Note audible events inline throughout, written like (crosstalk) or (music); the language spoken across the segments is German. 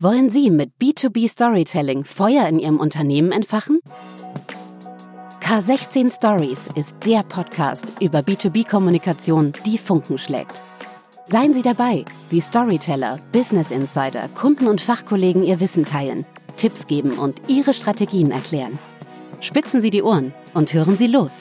Wollen Sie mit B2B Storytelling Feuer in Ihrem Unternehmen entfachen? K16 Stories ist der Podcast über B2B-Kommunikation, die Funken schlägt. Seien Sie dabei, wie Storyteller, Business Insider, Kunden und Fachkollegen ihr Wissen teilen, Tipps geben und ihre Strategien erklären. Spitzen Sie die Ohren und hören Sie los.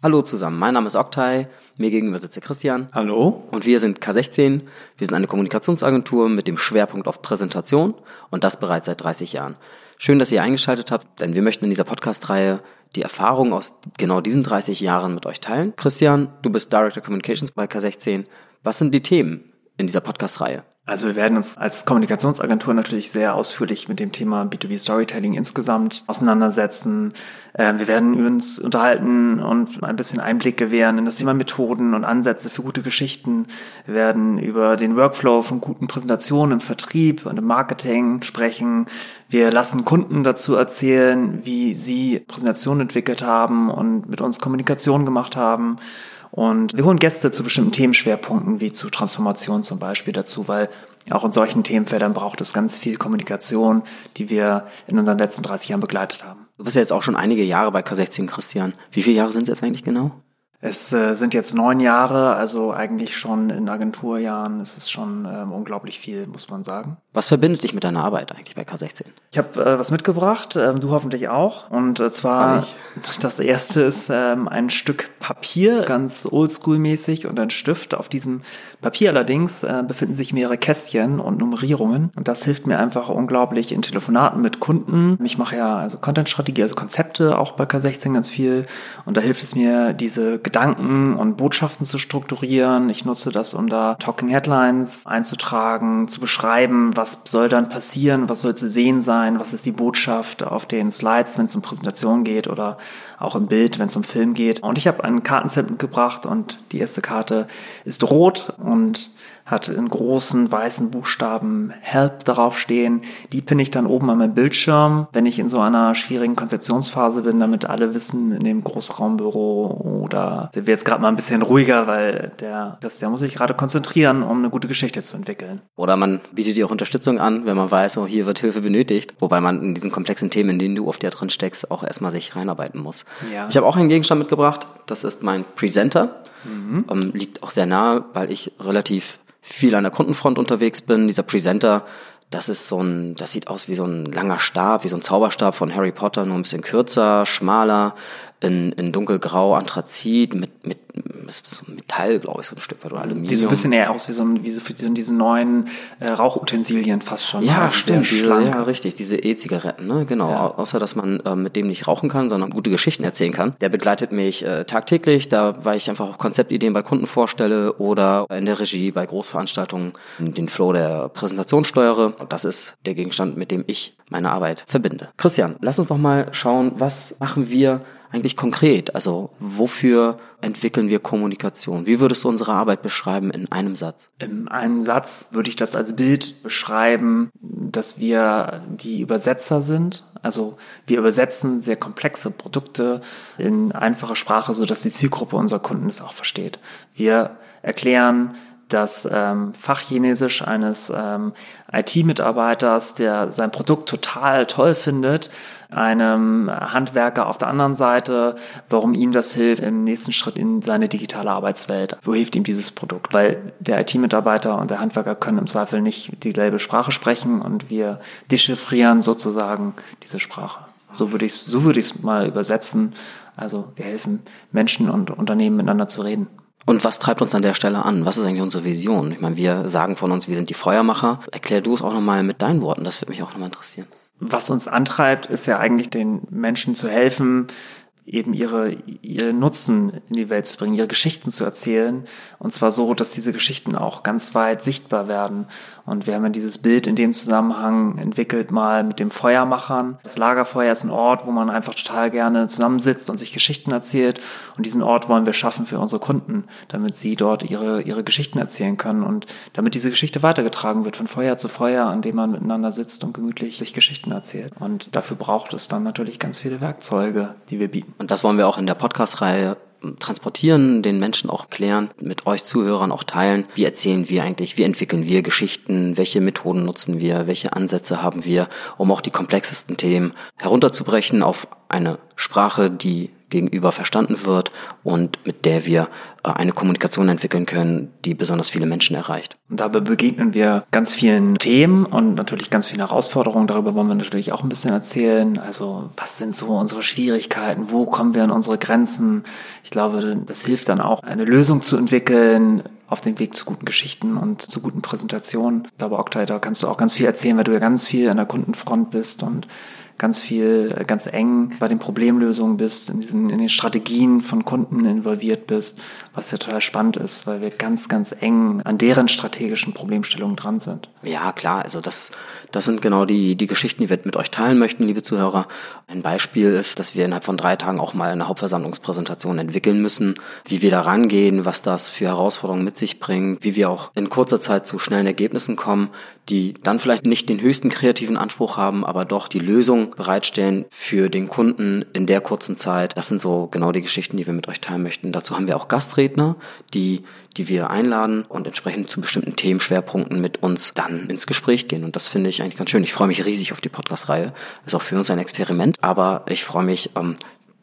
Hallo zusammen, mein Name ist Oktay, mir gegenüber sitzt Christian. Hallo. Und wir sind K16. Wir sind eine Kommunikationsagentur mit dem Schwerpunkt auf Präsentation und das bereits seit 30 Jahren. Schön, dass ihr eingeschaltet habt, denn wir möchten in dieser Podcast-Reihe die Erfahrungen aus genau diesen 30 Jahren mit euch teilen. Christian, du bist Director Communications bei K16. Was sind die Themen in dieser Podcast-Reihe? Also wir werden uns als Kommunikationsagentur natürlich sehr ausführlich mit dem Thema B2B Storytelling insgesamt auseinandersetzen. Ähm, wir werden uns unterhalten und ein bisschen Einblick gewähren in das Thema Methoden und Ansätze für gute Geschichten. Wir werden über den Workflow von guten Präsentationen im Vertrieb und im Marketing sprechen. Wir lassen Kunden dazu erzählen, wie sie Präsentationen entwickelt haben und mit uns Kommunikation gemacht haben. Und wir holen Gäste zu bestimmten Themenschwerpunkten, wie zu Transformation zum Beispiel dazu, weil auch in solchen Themenfeldern braucht es ganz viel Kommunikation, die wir in unseren letzten 30 Jahren begleitet haben. Du bist ja jetzt auch schon einige Jahre bei K16, Christian. Wie viele Jahre sind es jetzt eigentlich genau? Es äh, sind jetzt neun Jahre, also eigentlich schon in Agenturjahren ist es schon ähm, unglaublich viel, muss man sagen. Was verbindet dich mit deiner Arbeit eigentlich bei K16? Ich habe äh, was mitgebracht, ähm, du hoffentlich auch. Und äh, zwar (laughs) das erste ist ähm, ein Stück Papier, ganz oldschool-mäßig und ein Stift. Auf diesem Papier allerdings äh, befinden sich mehrere Kästchen und Nummerierungen. Und das hilft mir einfach unglaublich in Telefonaten mit Kunden. Ich mache ja also Content-Strategie, also Konzepte auch bei K16 ganz viel. Und da hilft es mir, diese Gedanken und Botschaften zu strukturieren. Ich nutze das, um da Talking Headlines einzutragen, zu beschreiben, was soll dann passieren, was soll zu sehen sein, was ist die Botschaft auf den Slides, wenn es um Präsentation geht oder auch im Bild, wenn es um Film geht. Und ich habe ein Kartenset mitgebracht und die erste Karte ist rot und hat in großen weißen Buchstaben Help darauf stehen. Die pinne ich dann oben an meinem Bildschirm, wenn ich in so einer schwierigen Konzeptionsphase bin, damit alle wissen, in dem Großraumbüro oder sind wir jetzt gerade mal ein bisschen ruhiger, weil der, der muss sich gerade konzentrieren, um eine gute Geschichte zu entwickeln. Oder man bietet dir auch Unterstützung an, wenn man weiß, oh, hier wird Hilfe benötigt, wobei man in diesen komplexen Themen, in denen du oft ja drin steckst, auch erstmal sich reinarbeiten muss. Ja. Ich habe auch einen Gegenstand mitgebracht, das ist mein Presenter. Mhm. Ähm, liegt auch sehr nahe, weil ich relativ viel an der Kundenfront unterwegs bin. Dieser Presenter, das ist so ein, das sieht aus wie so ein langer Stab, wie so ein Zauberstab von Harry Potter, nur ein bisschen kürzer, schmaler, in, in dunkelgrau, Anthrazit, mit, mit Metall, glaube ich, so ein Stück weit oder Aluminium. Sieht so ein bisschen eher aus wie so, ein, wie so wie diese neuen äh, Rauchutensilien fast schon. Ja, also stimmt. Diese, ja, richtig. Diese E-Zigaretten, ne? Genau. Ja. Außer, dass man äh, mit dem nicht rauchen kann, sondern gute Geschichten erzählen kann. Der begleitet mich äh, tagtäglich, da weil ich einfach auch Konzeptideen bei Kunden vorstelle oder in der Regie bei Großveranstaltungen den Flow der Präsentation steuere. Und das ist der Gegenstand, mit dem ich meine Arbeit verbinde. Christian, lass uns noch mal schauen, was machen wir eigentlich konkret? Also wofür entwickeln wir Kommunikation? Wie würdest du unsere Arbeit beschreiben in einem Satz? In einem Satz würde ich das als Bild beschreiben, dass wir die Übersetzer sind. Also wir übersetzen sehr komplexe Produkte in einfache Sprache, so dass die Zielgruppe unserer Kunden es auch versteht. Wir erklären das ähm, Fachchinesisch eines ähm, IT-Mitarbeiters, der sein Produkt total toll findet, einem Handwerker auf der anderen Seite, warum ihm das hilft im nächsten Schritt in seine digitale Arbeitswelt. Wo hilft ihm dieses Produkt? Weil der IT-Mitarbeiter und der Handwerker können im Zweifel nicht dieselbe Sprache sprechen und wir dechiffrieren sozusagen diese Sprache. So würde ich es so würde ich es mal übersetzen. Also wir helfen Menschen und Unternehmen miteinander zu reden. Und was treibt uns an der Stelle an? Was ist eigentlich unsere Vision? Ich meine, wir sagen von uns, wir sind die Feuermacher. Erklär du es auch nochmal mit deinen Worten, das würde mich auch nochmal interessieren. Was uns antreibt, ist ja eigentlich den Menschen zu helfen, eben ihre, ihre Nutzen in die Welt zu bringen, ihre Geschichten zu erzählen. Und zwar so, dass diese Geschichten auch ganz weit sichtbar werden. Und wir haben ja dieses Bild in dem Zusammenhang entwickelt mal mit dem Feuermachern. Das Lagerfeuer ist ein Ort, wo man einfach total gerne zusammensitzt und sich Geschichten erzählt. Und diesen Ort wollen wir schaffen für unsere Kunden, damit sie dort ihre, ihre Geschichten erzählen können und damit diese Geschichte weitergetragen wird von Feuer zu Feuer, an dem man miteinander sitzt und gemütlich sich Geschichten erzählt. Und dafür braucht es dann natürlich ganz viele Werkzeuge, die wir bieten. Und das wollen wir auch in der Podcast-Reihe transportieren, den Menschen auch klären, mit euch Zuhörern auch teilen. Wie erzählen wir eigentlich, wie entwickeln wir Geschichten, welche Methoden nutzen wir, welche Ansätze haben wir, um auch die komplexesten Themen herunterzubrechen auf eine Sprache, die gegenüber verstanden wird und mit der wir äh, eine Kommunikation entwickeln können, die besonders viele Menschen erreicht. Dabei begegnen wir ganz vielen Themen und natürlich ganz vielen Herausforderungen. Darüber wollen wir natürlich auch ein bisschen erzählen. Also was sind so unsere Schwierigkeiten? Wo kommen wir an unsere Grenzen? Ich glaube, das hilft dann auch, eine Lösung zu entwickeln, auf dem Weg zu guten Geschichten und zu guten Präsentationen. Ich glaube, Oktay, da kannst du auch ganz viel erzählen, weil du ja ganz viel an der Kundenfront bist und ganz viel, äh, ganz eng bei den Problemlösungen bist, in diesen, in den Strategien von Kunden involviert bist, was ja total spannend ist, weil wir ganz, ganz eng an deren strategischen Problemstellungen dran sind. Ja, klar. Also das, das sind genau die, die Geschichten, die wir mit euch teilen möchten, liebe Zuhörer. Ein Beispiel ist, dass wir innerhalb von drei Tagen auch mal eine Hauptversammlungspräsentation entwickeln müssen, wie wir da rangehen, was das für Herausforderungen mit sich bringt, wie wir auch in kurzer Zeit zu schnellen Ergebnissen kommen, die dann vielleicht nicht den höchsten kreativen Anspruch haben, aber doch die Lösung bereitstellen für den Kunden in der kurzen Zeit. Das sind so genau die Geschichten, die wir mit euch teilen möchten. Dazu haben wir auch Gastredner, die, die wir einladen und entsprechend zu bestimmten Themenschwerpunkten mit uns dann ins Gespräch gehen. Und das finde ich eigentlich ganz schön. Ich freue mich riesig auf die Podcast-Reihe. Ist auch für uns ein Experiment, aber ich freue mich, ähm,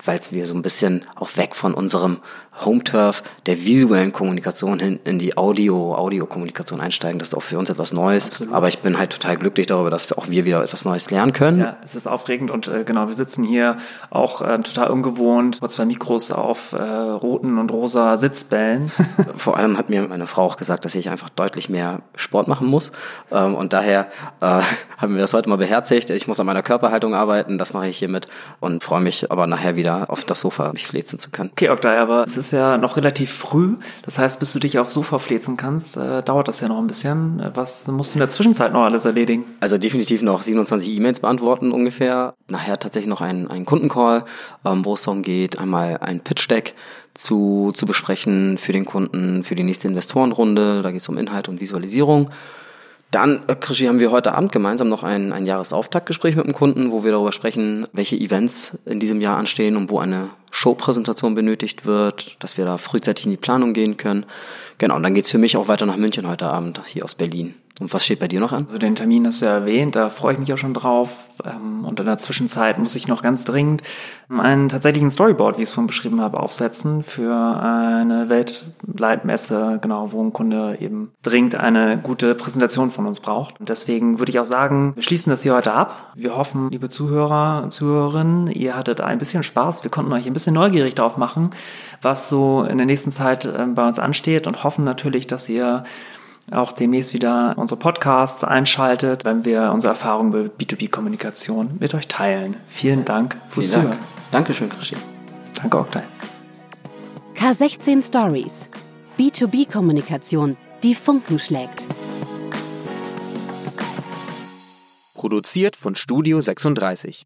weil wir so ein bisschen auch weg von unserem Home-Turf der visuellen Kommunikation hin in die Audio, Audio-Kommunikation einsteigen. Das ist auch für uns etwas Neues. Absolut. Aber ich bin halt total glücklich darüber, dass wir auch wir wieder etwas Neues lernen können. Ja, es ist aufregend und äh, genau, wir sitzen hier auch äh, total ungewohnt vor zwei Mikros auf äh, roten und rosa Sitzbällen. (laughs) Vor allem hat mir meine Frau auch gesagt, dass ich einfach deutlich mehr Sport machen muss. Ähm, und daher äh, (laughs) haben wir das heute mal beherzigt. Ich muss an meiner Körperhaltung arbeiten, das mache ich hiermit und freue mich aber nachher wieder auf das Sofa mich flezen zu können. Okay, Oktay, aber es ist ja noch relativ früh. Das heißt, bis du dich aufs Sofa flezen kannst, äh, dauert das ja noch ein bisschen. Was musst du in der Zwischenzeit noch alles erledigen? Also definitiv noch 27 E-Mails beantworten ungefähr. Nachher tatsächlich noch ein, ein Kundencall, ähm, wo es darum geht, einmal ein Pitch-Deck zu, zu besprechen für den Kunden, für die nächste Investorenrunde. Da geht es um Inhalt und Visualisierung. Dann, äh, Krischi, haben wir heute Abend gemeinsam noch ein, ein Jahresauftaktgespräch mit dem Kunden, wo wir darüber sprechen, welche Events in diesem Jahr anstehen und wo eine Showpräsentation benötigt wird, dass wir da frühzeitig in die Planung gehen können. Genau, und dann geht's für mich auch weiter nach München heute Abend, hier aus Berlin. Und was steht bei dir noch an? Also den Termin hast du ja erwähnt, da freue ich mich auch schon drauf. Ähm, und in der Zwischenzeit muss ich noch ganz dringend einen tatsächlichen Storyboard, wie ich es vorhin beschrieben habe, aufsetzen für eine Weltleitmesse, genau, wo ein Kunde eben dringend eine gute Präsentation von uns braucht. Und deswegen würde ich auch sagen, wir schließen das hier heute ab. Wir hoffen, liebe Zuhörer Zuhörerinnen, ihr hattet ein bisschen Spaß. Wir konnten euch ein bisschen neugierig darauf machen, was so in der nächsten Zeit ähm, bei uns ansteht und hoffen natürlich, dass ihr auch demnächst wieder unsere Podcasts einschaltet, wenn wir unsere Erfahrungen über B2B-Kommunikation mit euch teilen. Vielen Dank fürs Vielen Zuhören. Dankeschön, Christian. Danke, Oktay. K16 Stories. B2B-Kommunikation, die Funken schlägt. Produziert von Studio 36.